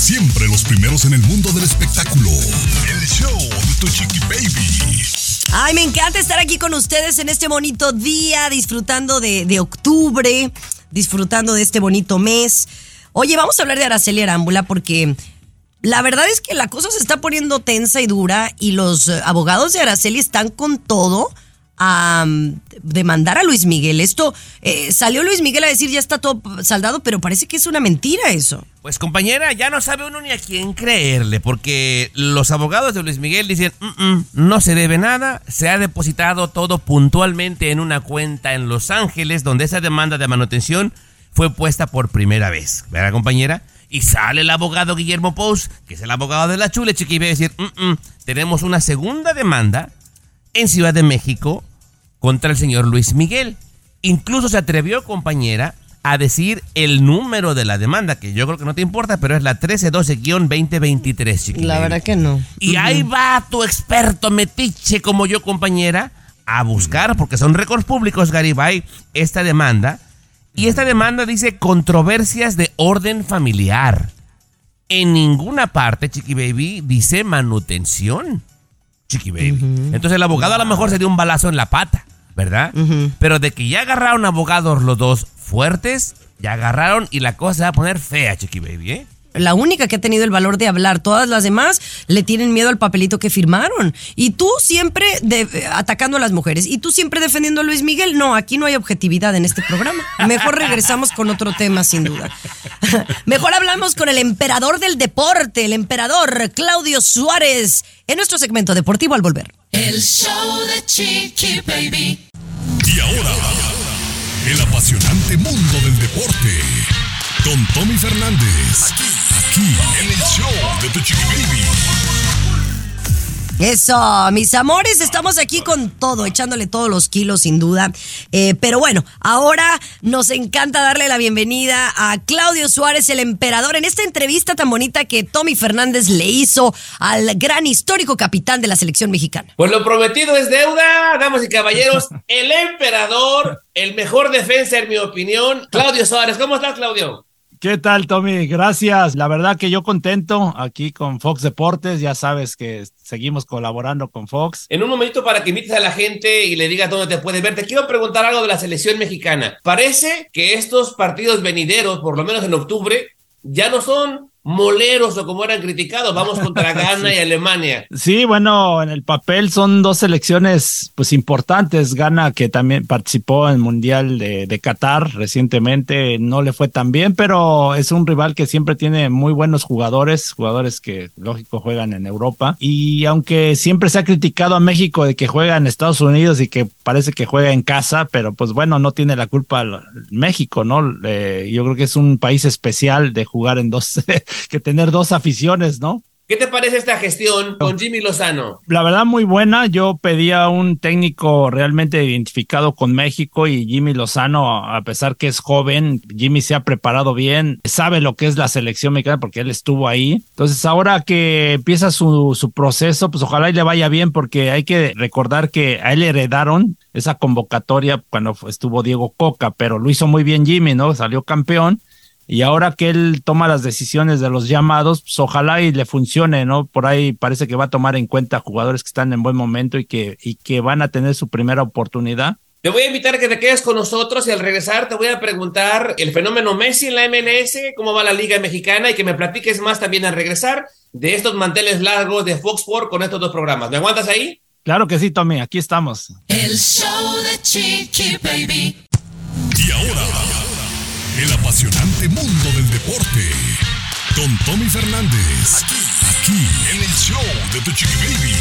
Siempre los primeros en el mundo del espectáculo. El show de tu chiqui baby. Ay, me encanta estar aquí con ustedes en este bonito día, disfrutando de, de octubre, disfrutando de este bonito mes. Oye, vamos a hablar de Araceli Arámbula porque la verdad es que la cosa se está poniendo tensa y dura y los eh, abogados de Araceli están con todo a mm, demandar a Luis Miguel. Esto eh, salió Luis Miguel a decir ya está todo saldado, pero parece que es una mentira eso. Pues compañera, ya no sabe uno ni a quién creerle, porque los abogados de Luis Miguel dicen, "Mm, mm, no se debe nada, se ha depositado todo puntualmente en una cuenta en Los Ángeles, donde esa demanda de manutención fue puesta por primera vez, ¿verdad compañera? Y sale el abogado Guillermo Pous, que es el abogado de la chule, chiqui, y va a decir, "Mm, mm, tenemos una segunda demanda en Ciudad de México contra el señor Luis Miguel. Incluso se atrevió, compañera, a decir el número de la demanda, que yo creo que no te importa, pero es la 1312-2023, chiquilín. La verdad que no. Y ahí va tu experto metiche como yo, compañera, a buscar, porque son récords públicos, Garibay, esta demanda. Y esta demanda dice controversias de orden familiar. En ninguna parte, Chiqui Baby, dice manutención. Chiqui Baby. Entonces el abogado a lo mejor se dio un balazo en la pata, ¿verdad? Pero de que ya agarraron abogados los dos fuertes, ya agarraron y la cosa se va a poner fea, Chiqui Baby, ¿eh? la única que ha tenido el valor de hablar. Todas las demás le tienen miedo al papelito que firmaron. Y tú siempre de- atacando a las mujeres. Y tú siempre defendiendo a Luis Miguel. No, aquí no hay objetividad en este programa. Mejor regresamos con otro tema, sin duda. Mejor hablamos con el emperador del deporte, el emperador Claudio Suárez, en nuestro segmento deportivo al volver. El show de Chiqui Baby. Y ahora, el apasionante mundo del deporte. Con Tommy Fernández. Aquí, aquí, en el show de tu chiqui baby. Eso, mis amores, estamos aquí con todo, echándole todos los kilos sin duda. Eh, pero bueno, ahora nos encanta darle la bienvenida a Claudio Suárez, el emperador, en esta entrevista tan bonita que Tommy Fernández le hizo al gran histórico capitán de la selección mexicana. Pues lo prometido es deuda, damas y caballeros. El emperador, el mejor defensa en mi opinión, Claudio Suárez. ¿Cómo estás, Claudio? ¿Qué tal, Tommy? Gracias. La verdad que yo contento aquí con Fox Deportes. Ya sabes que seguimos colaborando con Fox. En un momentito para que invites a la gente y le digas dónde te puedes ver, te quiero preguntar algo de la selección mexicana. Parece que estos partidos venideros, por lo menos en octubre, ya no son moleros o como eran criticados. Vamos contra Ghana y Alemania. Sí, bueno, en el papel son dos selecciones pues importantes. Ghana que también participó en el Mundial de, de Qatar recientemente, no le fue tan bien, pero es un rival que siempre tiene muy buenos jugadores, jugadores que lógico juegan en Europa. Y aunque siempre se ha criticado a México de que juega en Estados Unidos y que parece que juega en casa, pero pues bueno, no tiene la culpa México, ¿no? Eh, yo creo que es un país especial de jugar en dos, que tener dos aficiones, ¿no? ¿Qué te parece esta gestión con Jimmy Lozano? La verdad muy buena, yo pedía un técnico realmente identificado con México y Jimmy Lozano, a pesar que es joven, Jimmy se ha preparado bien, sabe lo que es la selección mexicana porque él estuvo ahí. Entonces ahora que empieza su, su proceso, pues ojalá y le vaya bien porque hay que recordar que a él heredaron esa convocatoria cuando estuvo Diego Coca, pero lo hizo muy bien Jimmy, ¿no? Salió campeón. Y ahora que él toma las decisiones de los llamados, pues ojalá y le funcione, ¿no? Por ahí parece que va a tomar en cuenta jugadores que están en buen momento y que, y que van a tener su primera oportunidad. Te voy a invitar a que te quedes con nosotros y al regresar te voy a preguntar el fenómeno Messi en la MLS, cómo va la Liga Mexicana y que me platiques más también al regresar de estos manteles largos de Fox Sports con estos dos programas. ¿Me aguantas ahí? Claro que sí, Tommy, aquí estamos. El show de Chiqui Baby. Y ahora, el apasionante mundo del deporte. Con Tommy Fernández. Aquí, aquí, en el show de Tu Chiqui Baby.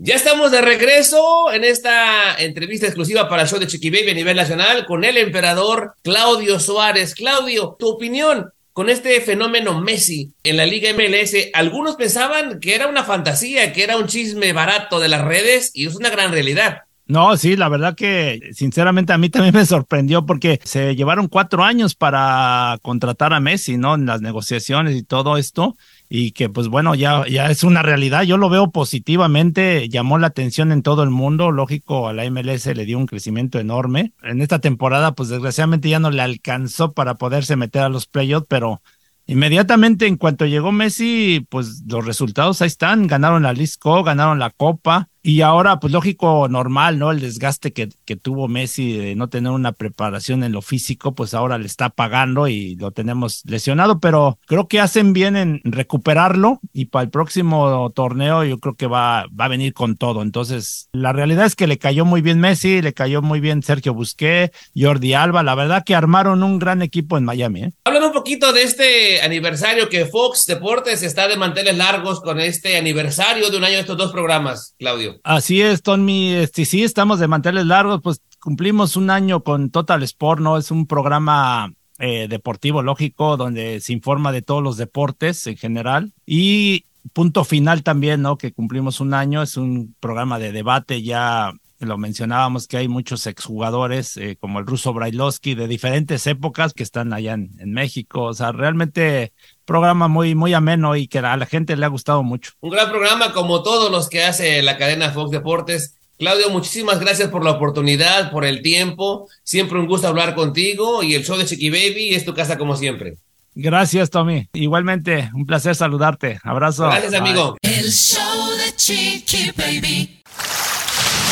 Ya estamos de regreso en esta entrevista exclusiva para el show de Chiqui Baby a nivel nacional con el emperador Claudio Suárez. Claudio, tu opinión con este fenómeno Messi en la Liga MLS. Algunos pensaban que era una fantasía, que era un chisme barato de las redes y es una gran realidad. No, sí, la verdad que sinceramente a mí también me sorprendió porque se llevaron cuatro años para contratar a Messi, ¿no? En las negociaciones y todo esto. Y que pues bueno, ya, ya es una realidad. Yo lo veo positivamente, llamó la atención en todo el mundo. Lógico, a la MLS le dio un crecimiento enorme. En esta temporada, pues desgraciadamente ya no le alcanzó para poderse meter a los playoffs, pero inmediatamente en cuanto llegó Messi, pues los resultados ahí están. Ganaron la Lisco, ganaron la Copa. Y ahora, pues lógico, normal, ¿no? El desgaste que, que tuvo Messi de no tener una preparación en lo físico, pues ahora le está pagando y lo tenemos lesionado, pero creo que hacen bien en recuperarlo y para el próximo torneo yo creo que va, va a venir con todo. Entonces, la realidad es que le cayó muy bien Messi, le cayó muy bien Sergio Busqué, Jordi Alba, la verdad que armaron un gran equipo en Miami, ¿eh? Háblame un poquito de este aniversario que Fox Deportes está de manteles largos con este aniversario de un año de estos dos programas, Claudio. Así es, Tommy. Este, sí, estamos de manteles largos, pues cumplimos un año con Total Sport, ¿no? Es un programa eh, deportivo, lógico, donde se informa de todos los deportes en general. Y punto final también, ¿no? Que cumplimos un año, es un programa de debate ya. Lo mencionábamos que hay muchos exjugadores eh, como el ruso Brailovsky de diferentes épocas que están allá en, en México. O sea, realmente programa muy, muy ameno y que a la gente le ha gustado mucho. Un gran programa como todos los que hace la cadena Fox Deportes. Claudio, muchísimas gracias por la oportunidad, por el tiempo. Siempre un gusto hablar contigo y el show de Chiqui Baby es tu casa como siempre. Gracias, Tommy. Igualmente, un placer saludarte. Abrazo. Gracias, Bye. amigo. El show de Chiqui Baby.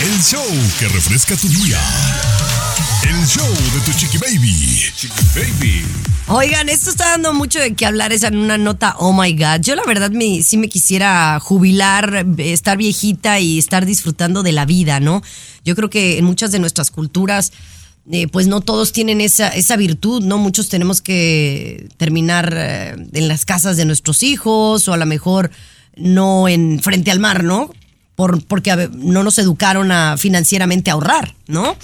El show que refresca tu día. El show de Tu Chiqui Baby. Chiqui Baby. Oigan, esto está dando mucho de qué hablar, es en una nota, oh my God. Yo la verdad me, sí me quisiera jubilar, estar viejita y estar disfrutando de la vida, ¿no? Yo creo que en muchas de nuestras culturas, eh, pues no todos tienen esa, esa virtud, ¿no? Muchos tenemos que terminar eh, en las casas de nuestros hijos o a lo mejor no en frente al mar, ¿no? Por, porque no nos educaron a financieramente ahorrar, ¿no?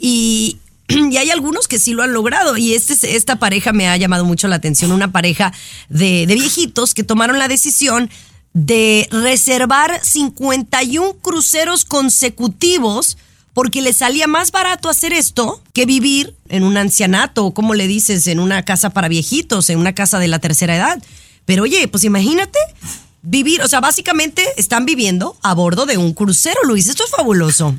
Y, y hay algunos que sí lo han logrado. Y este, es- esta pareja me ha llamado mucho la atención. Una pareja de, de viejitos que tomaron la decisión de reservar 51 cruceros consecutivos porque les salía más barato hacer esto que vivir en un ancianato o como le dices, en una casa para viejitos, en una casa de la tercera edad. Pero oye, pues imagínate vivir, o sea, básicamente están viviendo a bordo de un crucero, Luis. Esto es fabuloso.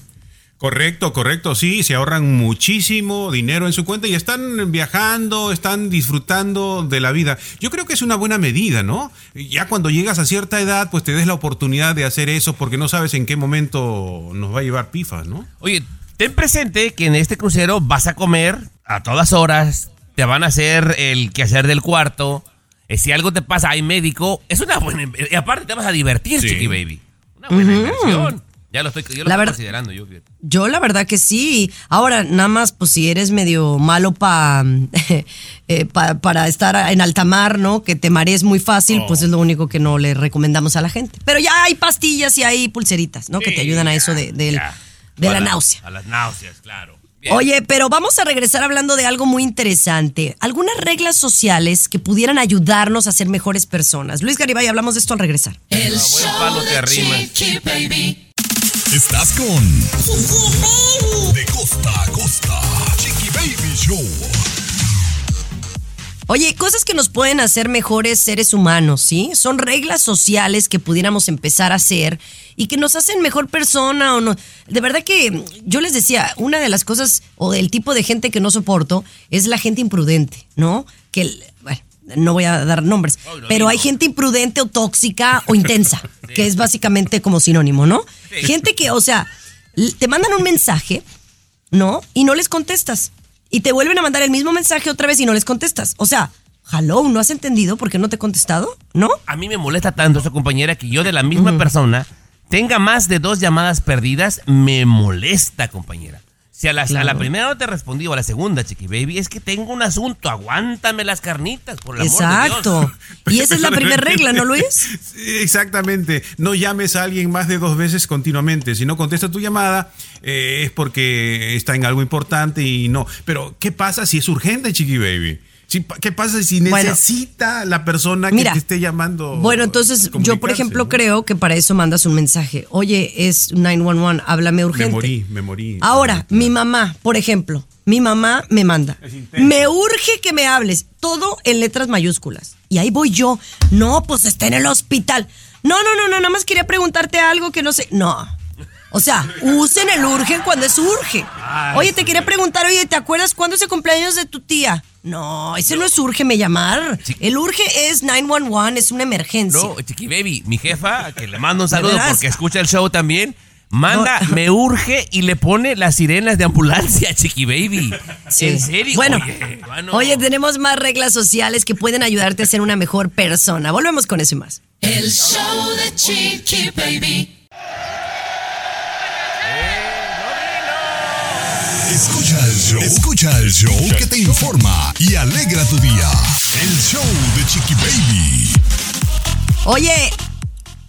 Correcto, correcto, sí, se ahorran muchísimo dinero en su cuenta y están viajando, están disfrutando de la vida. Yo creo que es una buena medida, ¿no? Ya cuando llegas a cierta edad, pues te des la oportunidad de hacer eso porque no sabes en qué momento nos va a llevar pifas, ¿no? Oye, ten presente que en este crucero vas a comer a todas horas, te van a hacer el quehacer del cuarto. eh, Si algo te pasa, hay médico. Es una buena. Y aparte te vas a divertir, Sí. Chiqui Baby. Una buena inversión. Ya lo estoy, yo lo La estoy verdad- considerando. Yo. Yo la verdad que sí. Ahora, nada más, pues si eres medio malo pa, eh, pa- para estar en alta mar, ¿no? Que te marees muy fácil, Oh. pues es lo único que no le recomendamos a la gente. Pero ya hay pastillas y hay pulseritas, ¿no? que te ayudan a eso de, de la la- náusea. A las náuseas, claro. Bien. Oye, pero vamos a regresar hablando de algo muy interesante. Algunas reglas sociales que pudieran ayudarnos a ser mejores personas. Luis Garibay, hablamos de esto al regresar. El buen show palo te de. Chiqui Baby. Estás con De costa a costa. Chiqui Baby Show. Oye, cosas que nos pueden hacer mejores seres humanos, ¿sí? Son reglas sociales que pudiéramos empezar a hacer y que nos hacen mejor persona o no. De verdad que yo les decía, una de las cosas o del tipo de gente que no soporto es la gente imprudente, ¿no? Que, no voy a dar nombres, pero hay gente imprudente o tóxica o intensa, que es básicamente como sinónimo, ¿no? Gente que, o sea, te mandan un mensaje, ¿no? Y no les contestas. Y te vuelven a mandar el mismo mensaje otra vez y no les contestas. O sea, hello, ¿no has entendido por qué no te he contestado? ¿No? A mí me molesta tanto esa compañera que yo de la misma persona tenga más de dos llamadas perdidas, me molesta, compañera. Si a, las- a la primera no te respondí o a la segunda, Chiqui Baby, es que tengo un asunto, aguántame las carnitas, por el amor de Exacto. Dios. Y esa es la primera regla, ¿no, Luis? Sí, Exactamente. No llames a alguien más de dos veces continuamente. Si no contesta tu llamada, eh, es porque está en algo importante y no. Pero, ¿qué pasa si es urgente, Chiqui Baby? ¿Qué pasa si Bueno. necesita la persona que Mira. te esté llamando? Bueno, entonces yo, por ejemplo, ¿no? creo que para eso mandas un mensaje. Oye, es 911, háblame urgente. Me morí, me morí. Ahora, mi mamá, por ejemplo, mi mamá me manda. Me urge que me hables. Todo en letras mayúsculas. Y ahí voy yo. No, pues está en el hospital. No, no, no, no, nada más quería preguntarte algo que no sé. No. O sea, usen el urge cuando es urge. Oye, te quería preguntar, oye, ¿te acuerdas cuándo es el cumpleaños de tu tía? No, ese no es urgeme llamar. El urge es 911, es una emergencia. No, Chiqui Baby, mi jefa, que le mando un saludo porque escucha el show también, manda, No. me urge y le pone las sirenas de ambulancia, Chiqui Baby. Sí. ¿En serio? Bueno, Oye, bueno. Oye, tenemos más reglas sociales que pueden ayudarte a ser una mejor persona. Volvemos con eso y más. El show de Chiqui Baby. Escucha el show. Escucha el show que te informa y alegra tu día. El show de Chiqui Baby. Oye,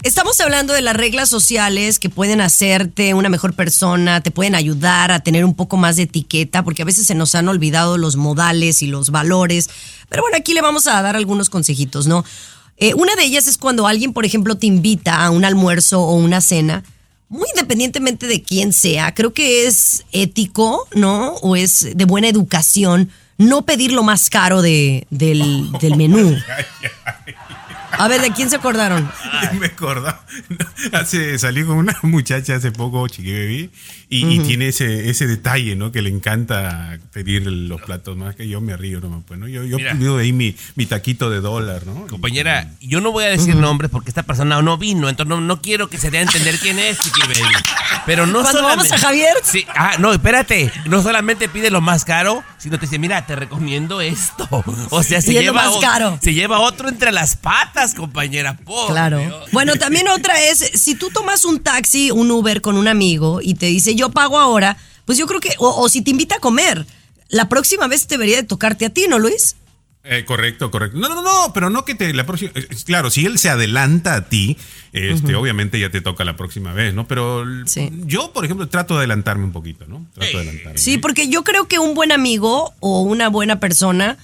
estamos hablando de las reglas sociales que pueden hacerte una mejor persona, te pueden ayudar a tener un poco más de etiqueta, porque a veces se nos han olvidado los modales y los valores. Pero bueno, aquí le vamos a dar algunos consejitos, ¿no? Eh, una de ellas es cuando alguien, por ejemplo, te invita a un almuerzo o una cena. Muy independientemente de quién sea, creo que es ético, ¿no? O es de buena educación no pedir lo más caro de, del, del menú. A ver, ¿de quién se acordaron? Me acuerdo. Hace, salí con una muchacha hace poco, Chiqui y, y tiene ese, ese detalle, ¿no? Que le encanta pedir los platos más que yo me río, ¿no? Pues, ¿no? Yo, yo Mira. pido ahí mi, mi taquito de dólar, ¿no? Compañera, yo no voy a decir nombres porque esta persona no vino, entonces no, no quiero que se dé a entender quién es, Chiqui Baby. Pero no Cuando vamos solamente- a Javier. Sí, ah, no, espérate. No solamente pide lo más caro, sino te dice, mira, te recomiendo esto. O sea, se es lo lleva, más caro. se lleva otro entre las patas, compañera. Por Claro. Dios. Bueno, también otra es, si tú tomas un taxi, un Uber con un amigo y te dice, yo pago ahora, pues yo creo que, o, o si te invita a comer, la próxima vez debería de tocarte a ti, ¿no, Luis? Eh, correcto, correcto. No, no, no, pero no que te la próxima. eh, Claro, si él se adelanta a ti, este, obviamente ya te toca la próxima vez, ¿no? Pero yo, por ejemplo, trato de adelantarme un poquito, ¿no? Trato de adelantarme. Sí, porque yo creo que un buen amigo o una buena persona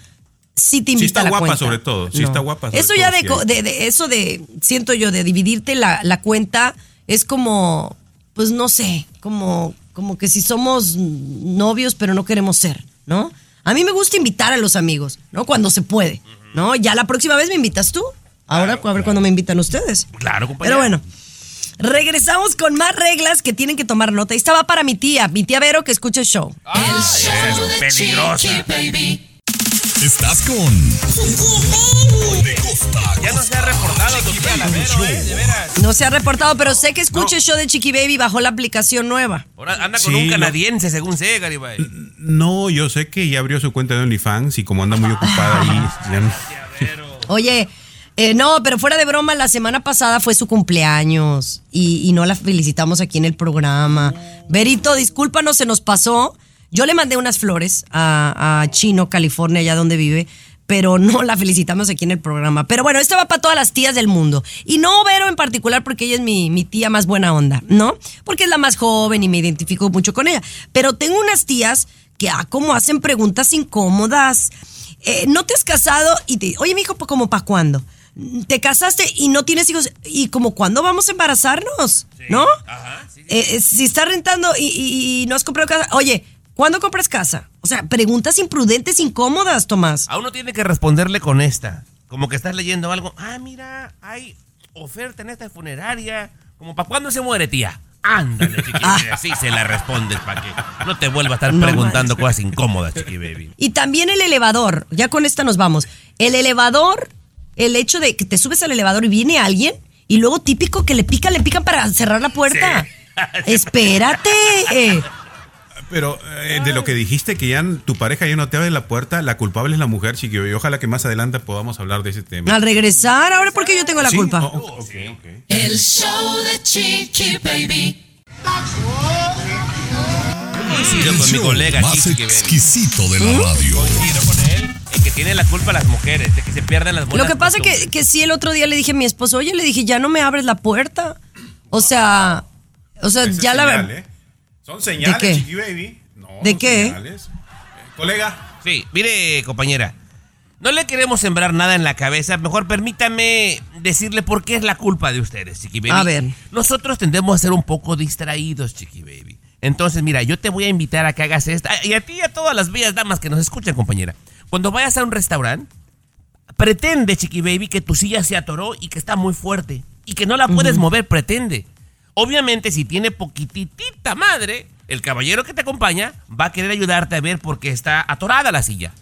sí te Si invita está a la guapa, cuenta. sobre todo. Si está guapa, sobre Eso ya todo, de, sí eso de, siento yo, de dividirte la, la cuenta es como, pues no sé, como, como que si somos novios pero no queremos ser, ¿no? A mí me gusta invitar a los amigos, ¿no? Cuando se puede, ¿no? Ya la próxima vez me invitas tú. Ahora a ver cuándo me invitan ustedes. Claro, compañera. Pero bueno, regresamos con más reglas que tienen que tomar nota. Esta va para mi tía, mi tía Vero que escucha el show. El show de peligrosa. Chiqui Baby. Estás con De costa a Ya no se ha reportado ¿eh? De veras. No se ha reportado, pero sé que escucha el show de Chiqui Baby bajo la aplicación nueva. Ahora anda con Sí, un lo- canadiense, según sé, Garibay. No, yo sé que ya abrió su cuenta de OnlyFans y como anda muy ocupada ahí, ya no- Oye, eh, no, pero fuera de broma, la semana pasada fue su cumpleaños y, y no la felicitamos aquí en el programa. Verito, discúlpanos, se nos pasó. Yo le mandé unas flores a, a Chino, California, allá donde vive, pero no la felicitamos aquí en el programa. Pero bueno, esto va para todas las tías del mundo. Y no Vero en particular, porque ella es mi, mi tía más buena onda, ¿no? Porque es la más joven y me identifico mucho con ella. Pero tengo unas tías que, ah, como hacen preguntas incómodas. Eh, no te has casado y te, oye, mijo, ¿pa- ¿como para cuándo? Te casaste y no tienes hijos. ¿Y como cuándo vamos a embarazarnos? ¿No? Eh, eh, si estás rentando y, y- y no has comprado casa, oye, ¿cuándo compras casa? O sea, preguntas imprudentes, incómodas, Tomás. A uno tiene que responderle con esta. Como que estás leyendo algo. Ah, mira, hay oferta en esta funeraria. Como para cuándo se muere, tía. Ándale, chiqui baby. Así se la respondes para que no te vuelva a estar No preguntando cosas incómodas, chiqui baby. Y también el elevador, ya con esta nos vamos. El elevador, el hecho de que te subes al elevador y viene alguien y luego típico que le pican, le pican para cerrar la puerta. Espérate. Pero eh, de lo que dijiste que ya tu pareja ya no te abre la puerta, la culpable es la mujer, chiquillo. Y ojalá que más adelante podamos hablar de ese tema. Al regresar, ahora porque yo tengo la Sí, culpa. oh, oh, ok, ok. El show de Chiqui Baby. Coincido El con mi show colega más Chiqui exquisito de la radio. Coincido con él. El que tiene la culpa las mujeres, de que se pierden las buenas Lo que pasa costumbres. que, que sí, el otro día le dije a mi esposo, oye, le dije, ya no me abres la puerta. O sea, o sea, es ya la señal, ¿eh? Son señales, qué? chiqui baby. No, ¿De son qué? señales. Eh, colega. Sí, mire, compañera. No le queremos sembrar nada en la cabeza. Mejor permítame decirle por qué es la culpa de ustedes, Chiqui Baby. A ver. Nosotros tendemos a ser un poco distraídos, Chiqui Baby. Entonces, mira, yo te voy a invitar a que hagas esta. Y a ti y a todas las bellas damas que nos escuchan, compañera. Cuando vayas a un restaurante, pretende, Chiqui Baby, que tu silla se atoró y que está muy fuerte. Y que no la puedes mover, pretende. Obviamente, si tiene poquitita madre, el caballero que te acompaña va a querer ayudarte a ver por qué está atorada la silla.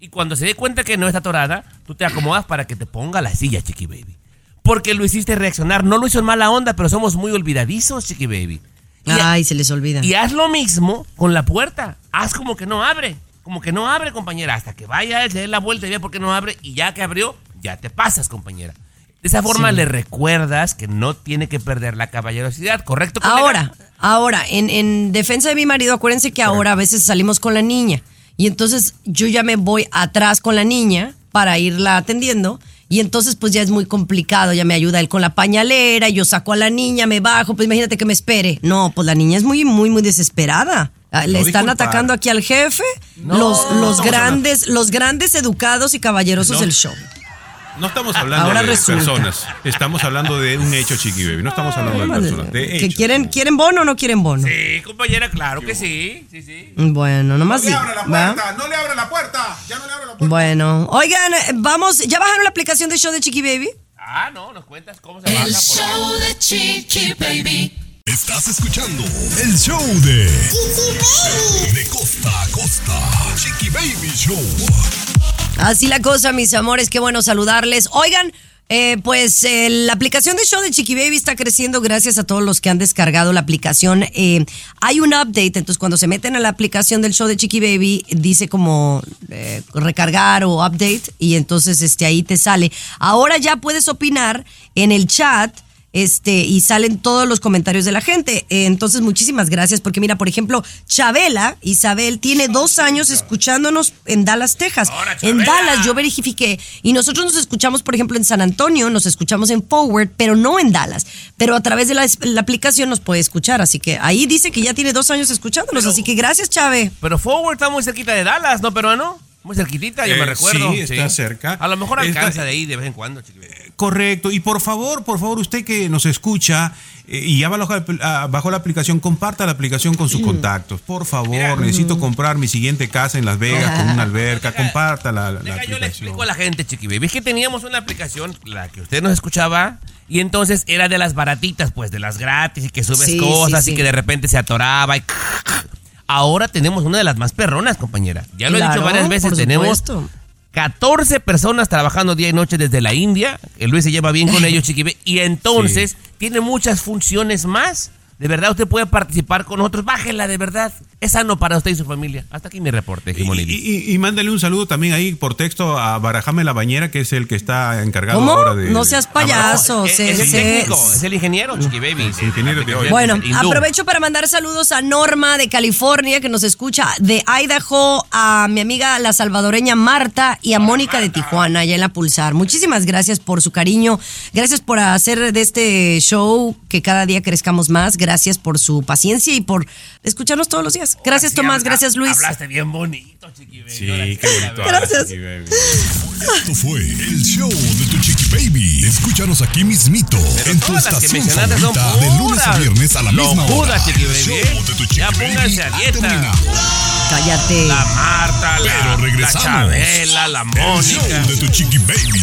Y cuando se dé cuenta que no está atorada, tú te acomodas para que te ponga la silla, Chiqui Baby. Porque lo hiciste reaccionar. No lo hizo en mala onda, pero somos muy olvidadizos, Chiqui Baby. Y, Ay, se les olvida. y haz lo mismo con la puerta. Haz como que no abre. Como que no abre, compañera. Hasta que vaya él, se dé la vuelta y vea por qué no abre. Y ya que abrió, ya te pasas, compañera. De esa forma Sí. le recuerdas que no tiene que perder la caballerosidad, ¿correcto? colega? Ahora, ahora, en, en defensa de mi marido, acuérdense que ahora a veces salimos con la niña. Y entonces yo ya me voy atrás con la niña para irla atendiendo. Y entonces pues ya es muy complicado, ya me ayuda él con la pañalera, y yo saco a la niña, me bajo, pues imagínate que me espere. No, pues la niña es muy, muy, muy desesperada. Ah, Le No, están disculpa. atacando aquí al jefe, No, los, grandes, los grandes educados y caballerosos No. del show. No estamos hablando Ahora de resulta. personas. Estamos hablando de un hecho, chiqui baby. No estamos hablando de personas. De ¿Que hechos. quieren, ¿Quieren bono o no quieren bono? Sí, compañera, claro que sí. Sí, sí. Bueno, nomás No le abre la ¿va? puerta, no le abre la puerta. Ya no le abre la puerta. Bueno, oigan, eh, vamos, ¿ya bajaron la aplicación de show de Chiqui Baby? Ah, no, nos cuentas cómo se baja. El por show de Chiqui Baby. Estás escuchando el show de De costa a costa. Chiqui Baby Show. Así la cosa, mis amores, qué bueno saludarles. Oigan, eh, pues la aplicación de show de Chiqui Baby está creciendo gracias a todos los que han descargado la aplicación. Eh, hay un update, entonces cuando se meten a la aplicación del show de Chiqui Baby, dice como eh, recargar o update y entonces este, ahí te sale. Ahora ya puedes opinar en el chat. Este, y salen todos los comentarios de la gente. Eh, entonces, muchísimas gracias, porque mira, por ejemplo, Chabela, Isabel, tiene dos años escuchándonos en Dallas, Texas. En Dallas yo verifiqué y nosotros nos escuchamos, por ejemplo, en San Antonio, nos escuchamos en Forward, pero no en Dallas. Pero a través de la, la aplicación nos puede escuchar, así que ahí dice que ya tiene dos años escuchándonos, así que gracias, Chave. Pero Forward está muy cerquita de Dallas, ¿no, peruano? Muy cerquitita, yo Eh, me recuerdo. sí, está cerca. A lo mejor Está- alcanza de ahí de vez en cuando, chiqui. Correcto. Y por favor, por favor, usted que nos escucha eh, y ya bajó la, ah, bajó la aplicación, comparta la aplicación con sus contactos. Por favor, necesito comprar mi siguiente casa en Las Vegas con una alberca. Comparta la, la Deja, yo le aplicación. explico a la gente, Chiqui Baby. Es que teníamos una aplicación, la que usted nos escuchaba, y entonces era de las baratitas, pues, de las gratis, y que subes Sí, cosas sí, y que de repente se atoraba. Y... Ahora tenemos una de las más perronas, compañera. Ya lo he dicho varias veces, tenemos supuesto. 14 personas trabajando día y noche desde la India. El Luis se lleva bien con ellos, Chiqui Baby. Y entonces tiene muchas funciones más. De verdad, usted puede participar con nosotros. Bájela, de verdad. Es sano para usted y su familia. Hasta aquí mi reporte, Y, Jimonidis. y- y mándale un saludo también ahí por texto a Barajame la Bañera, que es el que está encargado ¿Cómo? ahora de. No seas a payaso. Es, se- es el técnico, es el ingeniero, Chiqui Baby. Ingeniero de hoy. Bueno, aprovecho para mandar saludos a Norma de California, que nos escucha, de Idaho, a mi amiga la salvadoreña Marta y a Mónica de Tijuana, allá en la Pulsar. Muchísimas gracias por su cariño, gracias por hacer de este show que cada día crezcamos más, gracias por su paciencia y por escucharnos todos los días. Gracias Tomás, habla- gracias Luis. Hablaste bien bonito, Chiqui Baby. Sí, qué bonito. Gracias. Esto fue el show de tu Chiqui Baby. Escúchanos aquí mismito en tu estación son favorita de lunes a viernes a la misma hora. Chiqui El Baby, show ¿eh? de tu Chiqui Ya pónganse a dieta. Cállate. La Marta, la, Pero regresamos. la Chabela, la El Mónica. show de tu chiqui baby.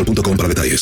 boostmobile.com para detalles.